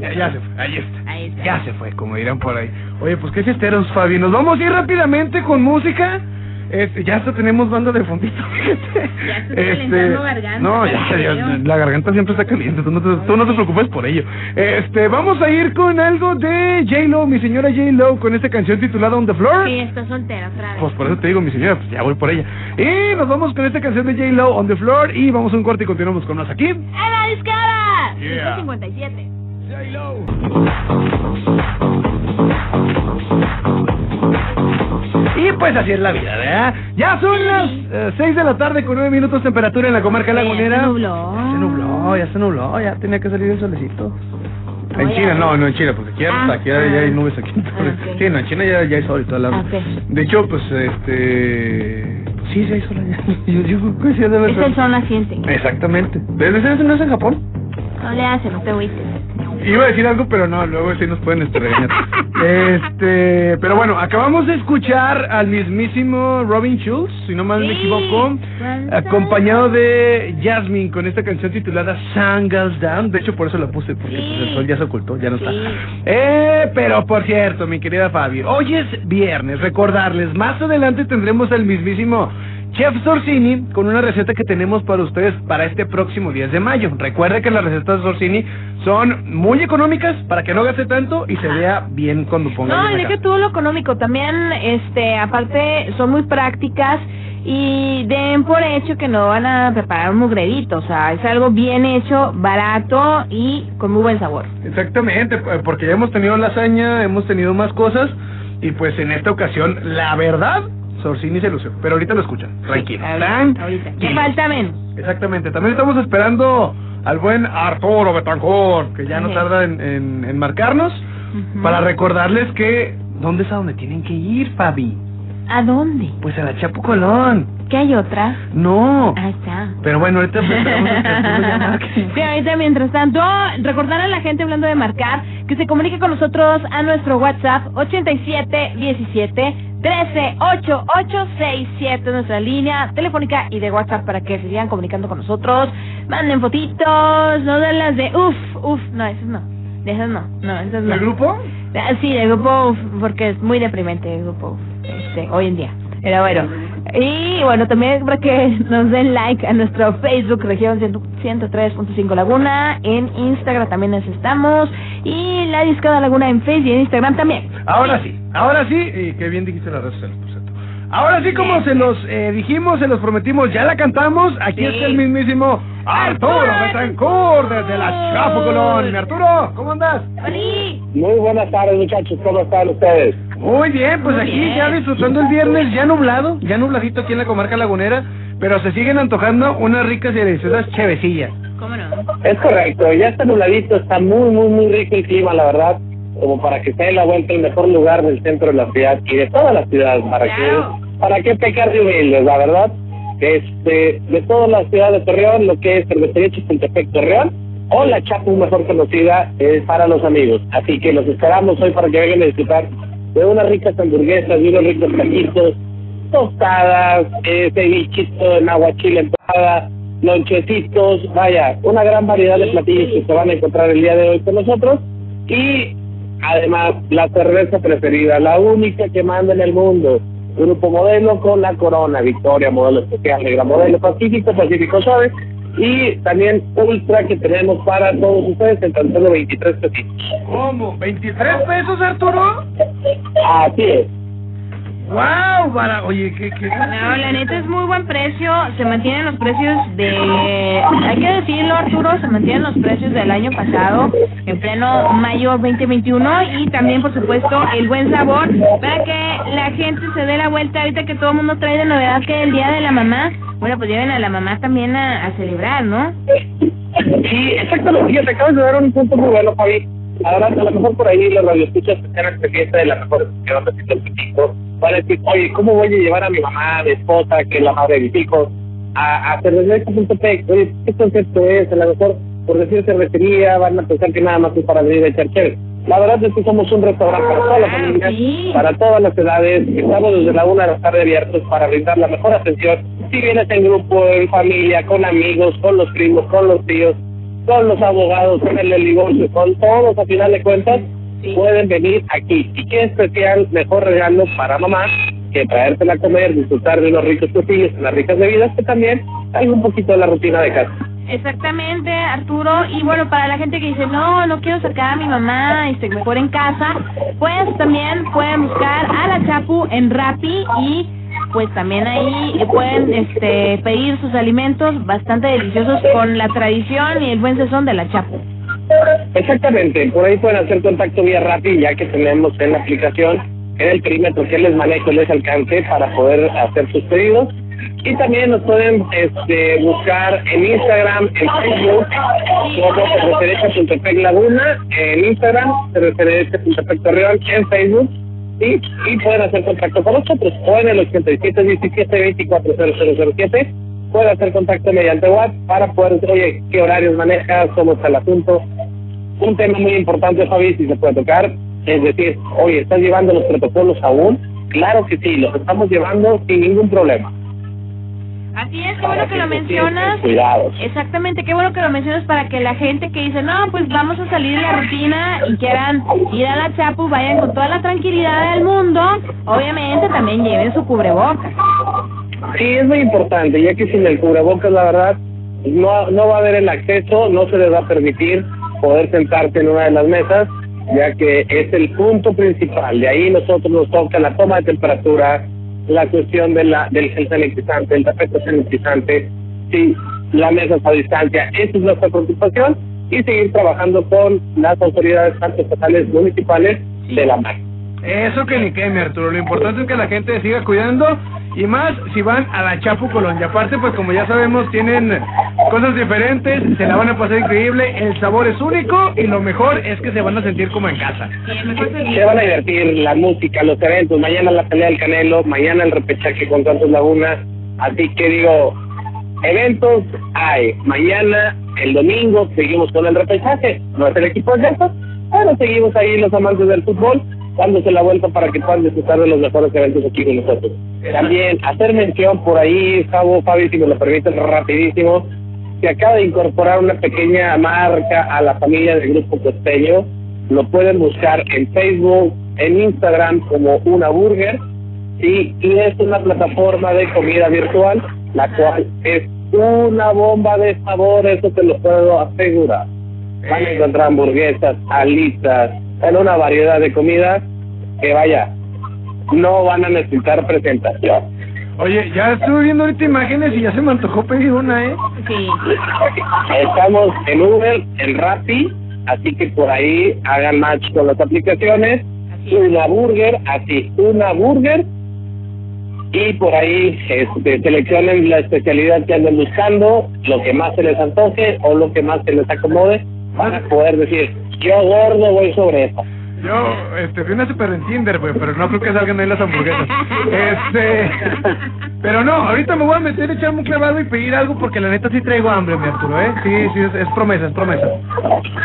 Ya, ya se fue, ahí está. Ahí está. Ya se fue, como dirán por ahí. Oye, pues qué fiesteros, Fabi. Nos vamos a ir rápidamente con música. Este, ya hasta tenemos banda de fondito, fíjate. Ya está calentando garganta, No, ya, ya, la garganta siempre está caliente, tú no, te, tú no te preocupes por ello. Este, vamos a ir con algo de J-Lo, mi señora J-Lo, con esta canción titulada On the Floor. Sí, está soltera otra vez. Pues por eso te digo, mi señora, pues ya voy por ella. Y nos vamos con esta canción de J-Lo, On the Floor, y vamos a un corte y continuamos con más aquí. ¡A la discada! Yeah. 57. Y pues así es la vida, ¿verdad? Ya son las 6 de la tarde con 9 minutos temperatura en la comarca Ya lagunera. se nubló. Ya se nubló, ya se nubló, ya tenía que salir el solecito. En China, no, no en China, porque aquí, Ah, aquí ya, ya hay ah. nubes aquí. Ah. Sí, no, en China ya, ya hay sol y toda la... Ah, ok. De hecho, pues, este... pues sí, sí hay sol allá. Yo, yo creo que sí ha de haber Es el sol naciente. Exactamente. ¿Desde ese no es en Japón? No le hace, no te agüites. Iba a decir algo, pero no, luego sí nos pueden regañar. Este, pero bueno, acabamos de escuchar al mismísimo Robin Schulz, si no mal me equivoco, acompañado de Jasmine con esta canción titulada Sun Goes Down. De hecho, por eso la puse, porque Sí. pues, el sol ya se ocultó, ya no está. Eh, pero por cierto, mi querida Fabi, hoy es viernes, recordarles, más adelante tendremos al mismísimo Chef Sorsini con una receta que tenemos para ustedes para este próximo 10 de mayo. Recuerde que las recetas de Sorsini son muy económicas para que no gaste tanto y se vea bien cuando ponga No, y deja todo lo económico. También, este, aparte, son muy prácticas y den por hecho que no van a preparar un mugrerito. O sea, es algo bien hecho, barato y con muy buen sabor. Exactamente, eh, porque ya hemos tenido lasaña, hemos tenido más cosas y pues en esta ocasión, la verdad, Sorsini se lució. Pero ahorita lo escuchan, tranquilo. Ahorita, ahorita. ¿Qué falta, men? Exactamente, también estamos esperando al buen Arturo Betancourt, que ya no tarda en, en, en marcarnos, para recordarles que, ¿dónde es a donde tienen que ir, Fabi? ¿A dónde? Pues a la Chapo Colón. ¿Qué hay otra? No. Ahí está. Pero bueno, ahorita pues. Sí, ahorita mientras tanto, recordar a la gente hablando de marcar que se comunique con nosotros a nuestro WhatsApp 8717 138867 nuestra línea telefónica y de WhatsApp para que se sigan comunicando con nosotros. Manden fotitos, no de las de uff, uff, no, esas no. De esas no, no, esas no. ¿El grupo? Ah, Sí, del grupo UF, porque es muy deprimente el grupo UF, este, hoy en día. Pero bueno, y bueno, también para que nos den like a nuestro Facebook, región 100 103.5 Laguna, en Instagram también nos estamos, y la Discada Laguna en Facebook y en Instagram también. Ahora sí, ahora sí, y qué bien dijiste las redes sociales, por cierto. Ahora sí, como se los eh, dijimos, se los prometimos, ya la cantamos, aquí Sí. está el mismísimo Arturo Betancourt desde la Chapo Colón. Arturo, ¿cómo andas? Muy buenas tardes, muchachos. ¿Cómo están ustedes? Muy bien, pues Muy aquí bien. ya disfrutando el viernes, ya nublado, ya nubladito aquí en la comarca lagunera, pero se siguen antojando unas ricas y deliciosas chevecillas. ¿Cómo no? Es correcto, ya está nubladito, está muy, muy, muy rico el clima, la verdad, como para que se dé la vuelta el mejor lugar del centro de la ciudad y de toda la ciudad, para Claro. que para qué pecar de humildes, la verdad. Este, de toda la ciudad de Torreón, lo que es Cervecería Chapultepec Torreón, o la Chapu mejor conocida, es para los amigos. Así que los esperamos hoy para que vengan a disfrutar de unas ricas hamburguesas, de unos ricos taquitos, tostadas, eh, cevichito en agua chile empanada, lonchecitos, vaya, una gran variedad de platillos que se van a encontrar el día de hoy con nosotros. Y además la cerveza preferida, la única que manda en el mundo, Grupo Modelo con la Corona, Victoria, Modelo Especial, Negra Modelo Pacífico, Pacífico Suave y también Ultra que tenemos para todos ustedes en tan solo 23 pesitos. ¿Cómo? ¿23 pesos, Arturo? Así es. ¡Wow! Para... Oye, ¿qué, qué? No, la neta es muy buen precio. Se mantienen los precios de. Hay que decirlo, Arturo, se mantienen los precios del año pasado, en pleno mayo 2021. Y también, por supuesto, el buen sabor para que la gente se dé la vuelta. Ahorita que todo el mundo trae de novedad que el día de la mamá. Bueno, pues lleven a la mamá también a, a celebrar, ¿no? Sí, exactamente. Fíjate, acabas de dar un punto muy bueno, Fabi. Ahora, a lo mejor por ahí los radioescuchas que están fiesta de la mejor que Pico van a decir, oye, ¿cómo voy a llevar a mi mamá, a mi esposa, que es la madre de mis hijos, a, a Cervecería oye, ¿qué concepto es? A lo mejor por decir cervecería van a pensar que nada más es para venir a echar chévere. La verdad es que somos un restaurante para toda la Ah, familia, sí. para todas las edades, estamos desde la una de la tarde abiertos para brindar la mejor atención. Si vienes en grupo, en familia, con amigos, con los primos, con los tíos, con los abogados, con el divorcio, con todos, a final de cuentas, pueden venir aquí. Y qué especial, mejor regalo para mamá que traértela a comer, disfrutar de unos ricos platillos, unas ricas bebidas, que también hay un poquito de la rutina de casa. Exactamente, Arturo. Y bueno, para la gente que dice, no, no quiero sacar a mi mamá y se mejor en casa, pues también pueden buscar a la Chapu en Rappi y pues también ahí pueden este pedir sus alimentos bastante deliciosos con la tradición y el buen sazón de la Chapu. Exactamente, por ahí pueden hacer contacto vía Rappi, ya que tenemos en la aplicación en el perímetro que les manejo, les alcance para poder hacer sus pedidos. Y también nos pueden este, buscar en Instagram, en Facebook, como Laguna, en Instagram, Torreón, en Facebook, ¿sí? y pueden hacer contacto con nosotros, o en el 87 17 24 0007, pueden hacer contacto mediante WhatsApp para poder decir, oye, qué horarios manejas, cómo está el asunto. Un tema muy importante, Fabi, si se puede tocar, es decir, oye, ¿estás llevando los protocolos aún? Claro que sí, los estamos llevando sin ningún problema. Así es, qué bueno que lo mencionas. Cuidados. Exactamente, qué bueno que lo mencionas para que la gente que dice, no, pues vamos a salir de la rutina y quieran ir a la Chapu, vayan con toda la tranquilidad del mundo. Obviamente también lleven su cubrebocas. Sí, es muy importante, ya que sin el cubrebocas, la verdad, no, no va a haber el acceso, no se les va a permitir poder sentarse en una de las mesas, ya que es el punto principal. De ahí nosotros nos toca la toma de temperatura, la cuestión de la, del gel sanitizante, el tapete sanitizante, sí, la mesa a distancia. Esa es nuestra preocupación y seguir trabajando con las autoridades tanto estatales municipales de la mano. Eso que ni queme, Arturo. Lo importante es que la gente siga cuidando y más si van a la Chapu Colón. Y aparte, pues como ya sabemos, tienen cosas diferentes, se la van a pasar increíble, el sabor es único y lo mejor es que se van a sentir como en casa. Se van a divertir la música, los eventos, mañana la pelea del Canelo, mañana el repechaje con Santos Laguna, así que digo, eventos hay, mañana, el domingo, seguimos con el repechaje, no es el equipo de casa, pero seguimos ahí los amantes del fútbol, dándose la vuelta para que puedan disfrutar de los mejores eventos aquí con nosotros. También hacer mención por ahí, Javo, Fabi, si me lo permiten rapidísimo, que acaba de incorporar una pequeña marca a la familia del Grupo Costeño. Lo pueden buscar en Facebook, en Instagram como Una Burger. Sí, y es una plataforma de comida virtual, la cual es una bomba de sabor, eso te lo puedo asegurar. Van a encontrar hamburguesas, alitas, en una variedad de comida que vaya, no van a necesitar presentación. Oye, ya estuve viendo ahorita imágenes y ya se me antojó pedir una, ¿eh? Sí. Estamos en Uber, en Rappi, así que por ahí hagan match con las aplicaciones. Una burger, así, una burger. Y por ahí este, seleccionen la especialidad que anden buscando, lo que más se les antoje o lo que más se les acomode, para poder decir, yo gordo voy sobre eso. Yo, este, vi una super en Tinder, güey, pero no creo que salgan ahí las hamburguesas. Este, pero no, ahorita me voy a meter, echarme un clavado y pedir algo porque la neta sí traigo hambre, mi Arturo, ¿eh? Sí, sí, es, es promesa, es promesa.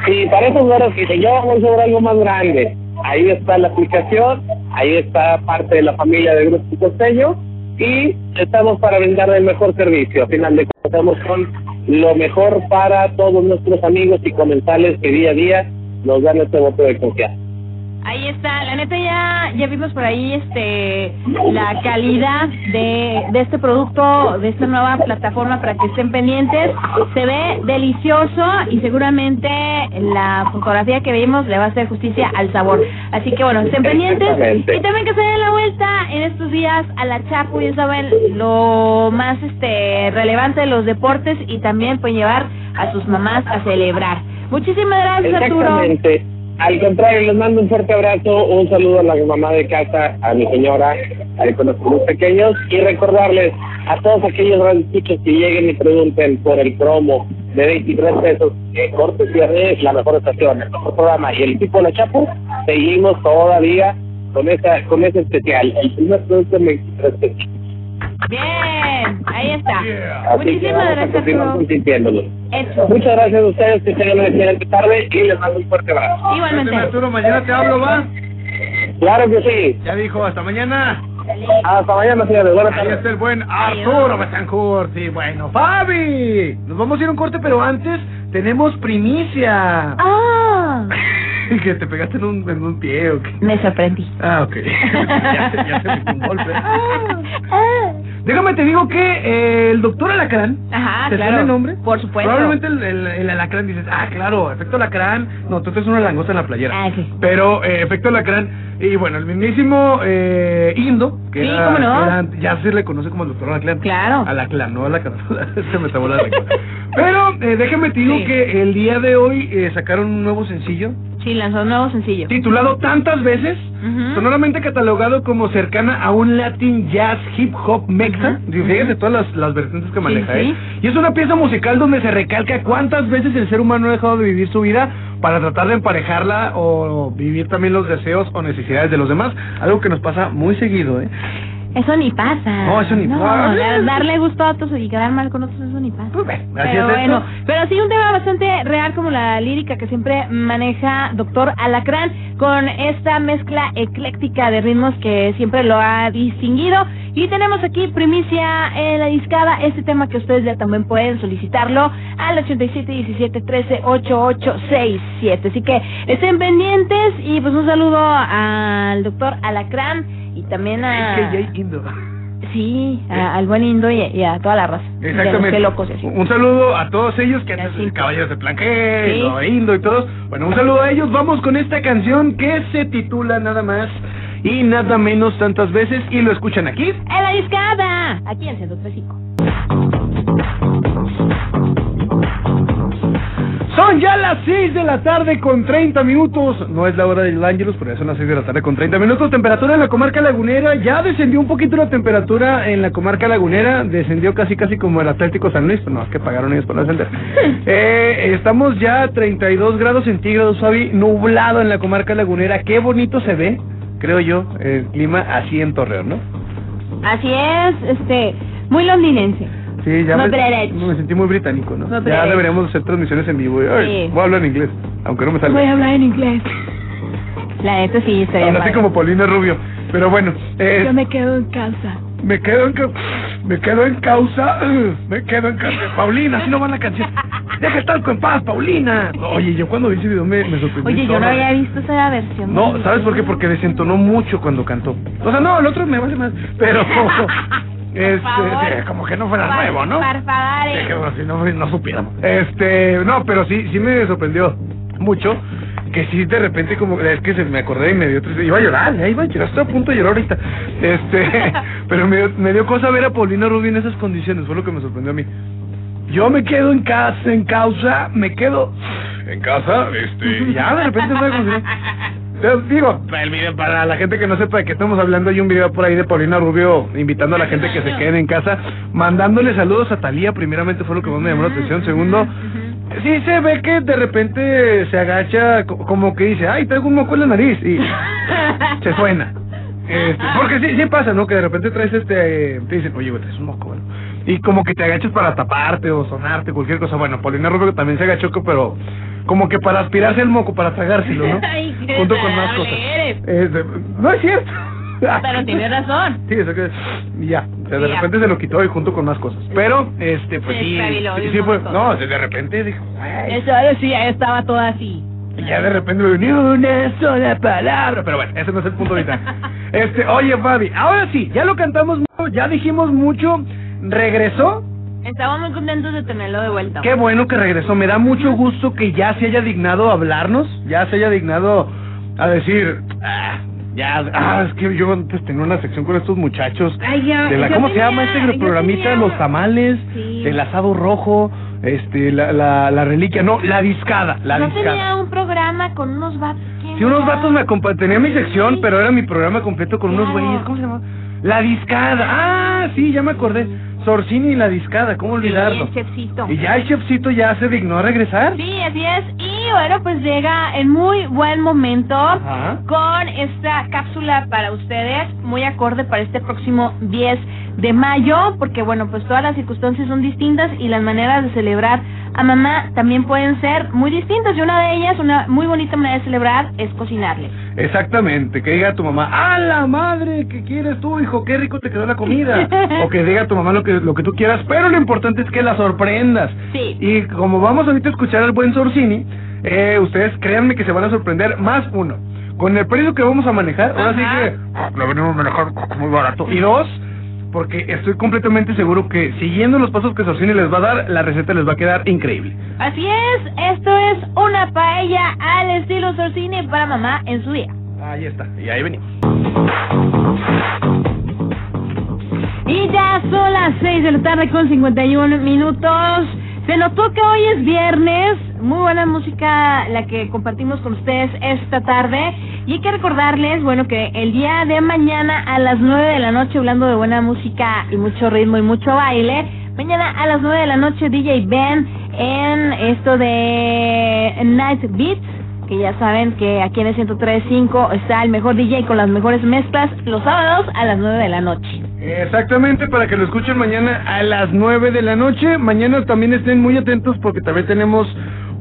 Y para esos gordos que yo voy sobre algo más grande, ahí está la aplicación, ahí está parte de la familia del Grupo Costeño y estamos para brindar el mejor servicio. A final de cuentas, estamos con lo mejor para todos nuestros amigos y comensales que día a día nos dan este voto de confianza. Ahí está, la neta ya ya vimos por ahí este la calidad de, de este producto, de esta nueva plataforma para que estén pendientes. Se ve delicioso y seguramente la fotografía que vimos le va a hacer justicia al sabor. Así que bueno, estén pendientes y también que se den la vuelta en estos días a la Chapu, ya saben lo más este relevante de los deportes y también pueden llevar a sus mamás a celebrar. Muchísimas gracias Arturo. Al contrario, les mando un fuerte abrazo, un saludo a la mamá de casa, a mi señora, a con los pequeños y recordarles a todos aquellos radioescuchas que lleguen y pregunten por el promo de 23 pesos, eh, cortesía de la mejor estación, el mejor programa y el equipo de la Chapu, seguimos todavía con esa con ese especial, el primer producto en 23 pesos. Bien. Bien, ahí está. Yeah. Muchísimas gracias. Eso. Muchas gracias a ustedes, que tengan una excelente tarde y les mando un fuerte abrazo. Igualmente. Arturo, mañana te hablo, va. Claro que sí. Ya dijo, hasta mañana. Hasta mañana, señores. Buenas Ahí tardes. está el buen Arturo Betancourt. Sí, bueno, Fabi. Nos vamos a ir a un corte, pero antes tenemos primicia. Ah, que te pegaste en un, en un pie o qué. me sorprendí. Ah, ok. ya, se- ya se me dio un golpe. Déjame te digo que eh, el doctor Alacrán. Ajá, ¿Te claro. el nombre? Por supuesto. Probablemente el, el, el alacrán dices, ah, claro, efecto alacrán. No, tú es una langosta en la playera. Ah, sí. Pero eh, efecto alacrán. Y bueno, el mismísimo eh, Indo, que Sí, era- cómo no. era- ya se le conoce como el doctor Alacrán. Claro. Alacrán, no Alacrán. se me trabó la lengua. Pero eh, déjame te digo Sí. que el día de hoy eh, sacaron un nuevo sencillo Sí, lanzó un nuevo sencillo. titulado Tantas veces, Ujú. sonoramente catalogado como cercana a un Latin Jazz Hip Hop Mexa. Ujú, Fíjense ujú. todas las, las vertientes que maneja, sí. ¿eh? Y es una pieza musical donde se recalca cuántas veces el ser humano ha dejado de vivir su vida para tratar de emparejarla o vivir también los deseos o necesidades de los demás. Algo que nos pasa muy seguido, ¿eh? Eso ni pasa. No, eso ni pasa. dar- Darle gusto a otros y quedar mal con otros, eso ni pasa. Pues así Pero es bueno, pero sí un tema bastante real como la lírica que siempre maneja Doctor Alacrán con esta mezcla ecléctica de ritmos que siempre lo ha distinguido. Y tenemos aquí primicia en la discada, este tema que ustedes ya también pueden solicitarlo al 87 17 13 8867. Así que estén pendientes y pues un saludo al Doctor Alacrán y también a... Indo. Sí, a- al buen Indo y, y a toda la raza. Exactamente. locos. Un saludo a todos ellos que antes sí. caballeros de Sí. ¿no? Indo y todos. Bueno, un saludo a ellos. Vamos con esta canción que se titula nada más y nada menos tantas veces y lo escuchan aquí. ¡En la discada! Aquí en 1035. Son ya las 6 de la tarde con 30 minutos. No es la hora del Ángelus, pero ya son las 6 de la tarde con 30 minutos. Temperatura en la comarca lagunera. Ya descendió un poquito la temperatura en la comarca lagunera. Descendió casi casi como el Atlético San Luis. Pero no, es que pagaron ellos para descender. Eh, estamos ya a 32 grados centígrados, Fabi. Nublado en la comarca lagunera. Qué bonito se ve, creo yo, el clima así en Torreón, ¿no? Así es, este, muy londinense. Sí, ya me, sentí muy británico, ¿no? Ya deberíamos hacer transmisiones en vivo. Ay, Sí. Voy a hablar en inglés, aunque no me salga. Voy a hablar en inglés. La neta sí, Ahora así padre. como Paulina Rubio. Pero bueno, eh, Yo me quedo en casa. me quedo en me quedo en causa, me quedo en causa. Paulina, así no va la canción. Deja el talco en paz, Paulina. Oye, yo cuando vi ese video me, me sorprendí. Oye, yo no había visto esa versión. No, ¿sabes por qué? Porque desentonó mucho cuando cantó. O sea, no, el otro me vale más. Pero, este, favor. sí, como que no fuera Por- nuevo, ¿no? Sí, que bueno, si no, no supiéramos. Este, no, pero sí, sí me sorprendió mucho. Que sí, de repente, como, es que se me acordé y me dio tristeza. Iba a llorar, ya iba a llorar, estoy a punto de llorar ahorita. Este, pero me, dio- me dio cosa ver a Paulina Rubio en esas condiciones, fue lo que me sorprendió a mí. Yo me quedo en casa, en causa, me quedo en casa, este, ya de repente Te digo, el video, para la gente que no sepa de qué estamos hablando, hay un video por ahí de Paulina Rubio invitando a la gente que se quede en casa, mandándole saludos a Talía, primeramente fue lo que más me llamó la atención, segundo, sí se ve que de repente se agacha, co- como que dice, ay, traigo un moco en la nariz, y se suena. Este, porque sí, sí pasa, ¿no? Que de repente traes este, te dicen, oye, güey, traes un moco, bueno. Y como que te agachas para taparte o sonarte, cualquier cosa. Bueno, Paulina Rubio también se agachó, pero como que para aspirarse el moco, para tragárselo, ¿no? Ay, qué Junto con más cosas. eres. Este, no es cierto. Pero tienes razón. Sí, eso que ya, o sea, de Ya. repente se lo quitó y junto con más cosas. Pero, este, pues sí, sí, sí fue, no, de repente dijo. Eso ahora sí, ya estaba todo así. Y ya de repente ni una sola palabra. Pero bueno, ese no es el punto ahorita. Este, oye, Fabi, ahora sí, ya lo cantamos mucho, ya dijimos mucho, regresó. Estamos muy contentos de tenerlo de vuelta. Qué bueno que regresó. Me da mucho gusto que ya se haya dignado a hablarnos, ya se haya dignado a decir, ah, ya, ah, es que yo antes tenía una sección con estos muchachos. Ay, ya, de la, yo ¿Cómo se llama este yo programita? tenía- Los tamales, Sí. el asado rojo, este, la, la, la reliquia, no, la discada, la no discada. tenía un programa con unos vatos. ¿quién Sí, unos vatos me acompañaban. Tenía mi sección, Sí. pero era mi programa completo con unos güeyes. ¿Cómo se llama? La discada. Ah, sí, ya me acordé. Sorcini y la discada, ¿cómo Sí, olvidarlo? el chefcito. Y ya el chefcito ya se dignó a regresar. Sí, así es. Y Y bueno, pues llega en muy buen momento Ajá. con esta cápsula para ustedes, muy acorde para este próximo 10 de mayo, porque bueno, pues todas las circunstancias son distintas y las maneras de celebrar a mamá también pueden ser muy distintas. Y una de ellas, una muy bonita manera de celebrar, es cocinarle. Exactamente, que diga tu mamá, ¡a la madre! ¿Qué quieres tú, hijo? ¡Qué rico te quedó la comida! o que diga a tu mamá lo que, lo que tú quieras, pero lo importante es que la sorprendas. Sí. Y como vamos ahorita a escuchar al buen Sorsini, eh, ustedes créanme que se van a sorprender más uno. Con el precio que vamos a manejar, ahora sí que ah, lo venimos a manejar muy barato. Y dos, porque estoy completamente seguro que siguiendo los pasos que Sorsini les va a dar, la receta les va a quedar increíble. Así es, esto es una paella al estilo Sorcini para mamá en su día. Ahí está, y ahí venimos. Y ya son las 6 de la tarde con 51 minutos. Se notó que hoy es viernes. Muy buena música la que compartimos con ustedes esta tarde. Y hay que recordarles, bueno, que el día de mañana a las 9 de la noche, hablando de buena música y mucho ritmo y mucho baile, mañana a las 9 de la noche DJ Ben en esto de Night Beats que ya saben que aquí en el 103.5 está el mejor DJ con las mejores mezclas los sábados a las 9 de la noche. Exactamente, para que lo escuchen mañana a las 9 de la noche. Mañana también estén muy atentos porque también tenemos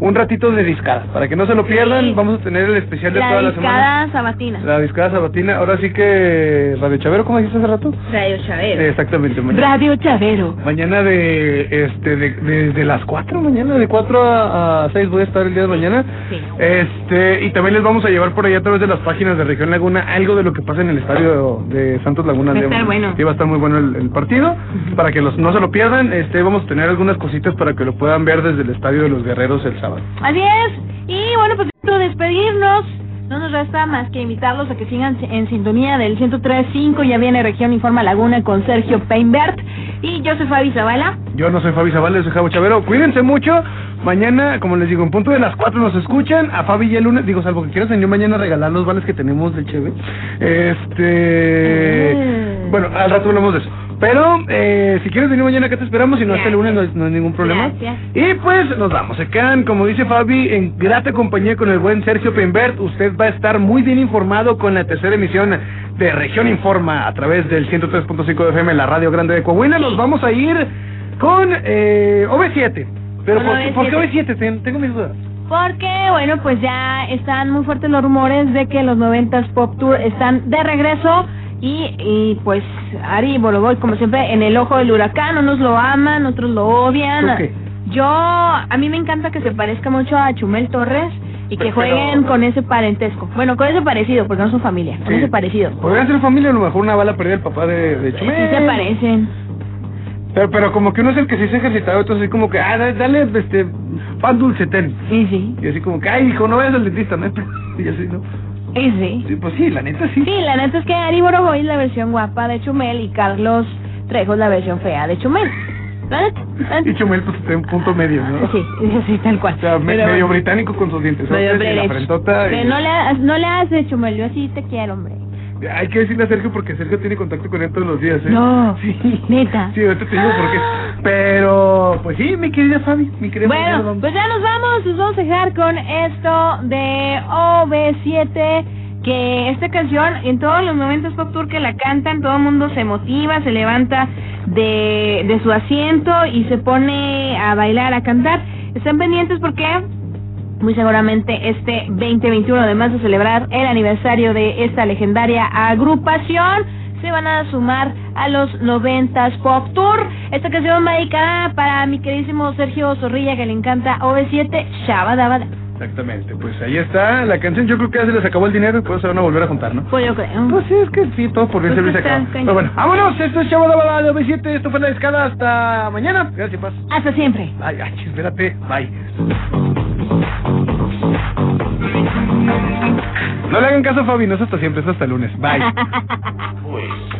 un ratito de discada. Para que no se lo pierdan, Sí. vamos a tener el especial de La toda la semana. discada sabatina. La discada sabatina. Ahora sí que Radio Chavero, ¿cómo dijiste hace rato? Radio Chavero. Exactamente, mañana. Radio Chavero. Mañana de, este, de, de, de las 4, mañana de 4 a, a 6 voy a estar el día de mañana. Sí. Este, y también les vamos a llevar por allá a través de las páginas de Región Laguna algo de lo que pasa en el estadio de Santos Laguna. Va a de- estar bueno. Sí, va a estar muy bueno el, el partido. Para que los, no se lo pierdan, este, vamos a tener algunas cositas para que lo puedan ver desde el estadio de los Guerreros el sábado. Así es. Y bueno, pues despedirnos, no nos resta más que invitarlos a que sigan en sintonía del 103.5. Ya viene Región Informa Laguna con Sergio Peinbert. Y yo soy Fabi Zavala. Yo no soy Fabi Zabales, soy Javo Chavero. Cuídense mucho. Mañana, como les digo, en punto de las 4 nos escuchan. A Fabi y el lunes, digo, salvo que quieras venir mañana regalar los vales que tenemos del Cheve. Este. Bueno, al rato hablamos de eso. Pero, eh, si quieres venir mañana, acá te esperamos. Si no, hasta el lunes no, hay- no hay ningún problema. Gracias. Y pues nos vamos. Se quedan, como dice Fabi, en grata compañía con el buen Sergio Peinbert. Usted va a estar muy bien informado con la tercera emisión de Región Informa a través del 103.5 de FM, la Radio Grande de Coahuila. Nos vamos a ir con eh, OV7. Pero ¿por, qué- por qué OV7? OV7? Ten- Tengo mis dudas. Porque, bueno, pues ya están muy fuertes los rumores de que los 90s Pop Tour están de regreso. Y, y pues Ari Boroboy, como siempre, en el ojo del huracán, unos lo aman, otros lo odian. ¿Tú qué? Yo, a mí me encanta que se parezca mucho a Chumel Torres y que Pero- jueguen con ese parentesco. Bueno, con ese parecido, porque no son familia, con ese parecido. Podrían ser familia, a lo mejor una bala perdida el papá de, de Sí Chumel. se parecen. Pero, pero como que uno es el que sí se ha ejercitado, entonces así como que, ah, da- dale, este, pan dulce, ten. Sí, sí. Y así como que, ay, hijo, no vayas al dentista, ¿no? Y así, ¿no? Sí, sí. Sí, pues sí, la neta sí. Sí, la neta es que Ari Boroboy es la versión guapa de Chumel y Carlos Trejo es la versión fea de Chumel. La neta, la Y. Chumel, pues está en punto medio, ¿no? Sí, sí, tal cual. O sea, me- medio británico con sus dientes. medio y la frentota. y- Pero no le, no le haces Chumel, yo así te quiero, hombre. Hay que decirle a Sergio porque Sergio tiene contacto con él todos los días, ¿eh? No, Sí. neta. Sí, ahorita te digo por qué. Pero, pues sí, mi querida Fabi, mi querida Fabi, Bueno, vamos. pues ya nos vamos, nos vamos a dejar con esto de OV7, que esta canción en todos los momentos pop tour que la cantan, todo el mundo se motiva, se levanta de, de su asiento y se pone a bailar, a cantar. Estén pendientes porque muy seguramente este 2021, además de celebrar el aniversario de esta legendaria agrupación, se van a sumar a los 90s Pop Tour. Esta canción va dedicada para mi queridísimo Sergio Zorrilla, que le encanta OV7, Shabadabada. Exactamente, pues ahí está la canción. Yo creo que ya se les acabó el dinero y por eso se van a volver a juntar, ¿no? Pues yo creo. Pues sí, es que sí, todo por bien Pues está acaba. Pero bueno, vámonos, esto es Chavo de Bala de B7, esto fue la escala, hasta mañana. Gracias, paz. Hasta siempre. Ay, ay, espérate, bye. No le hagan caso a Fabi, no es hasta siempre, es hasta el lunes. Bye.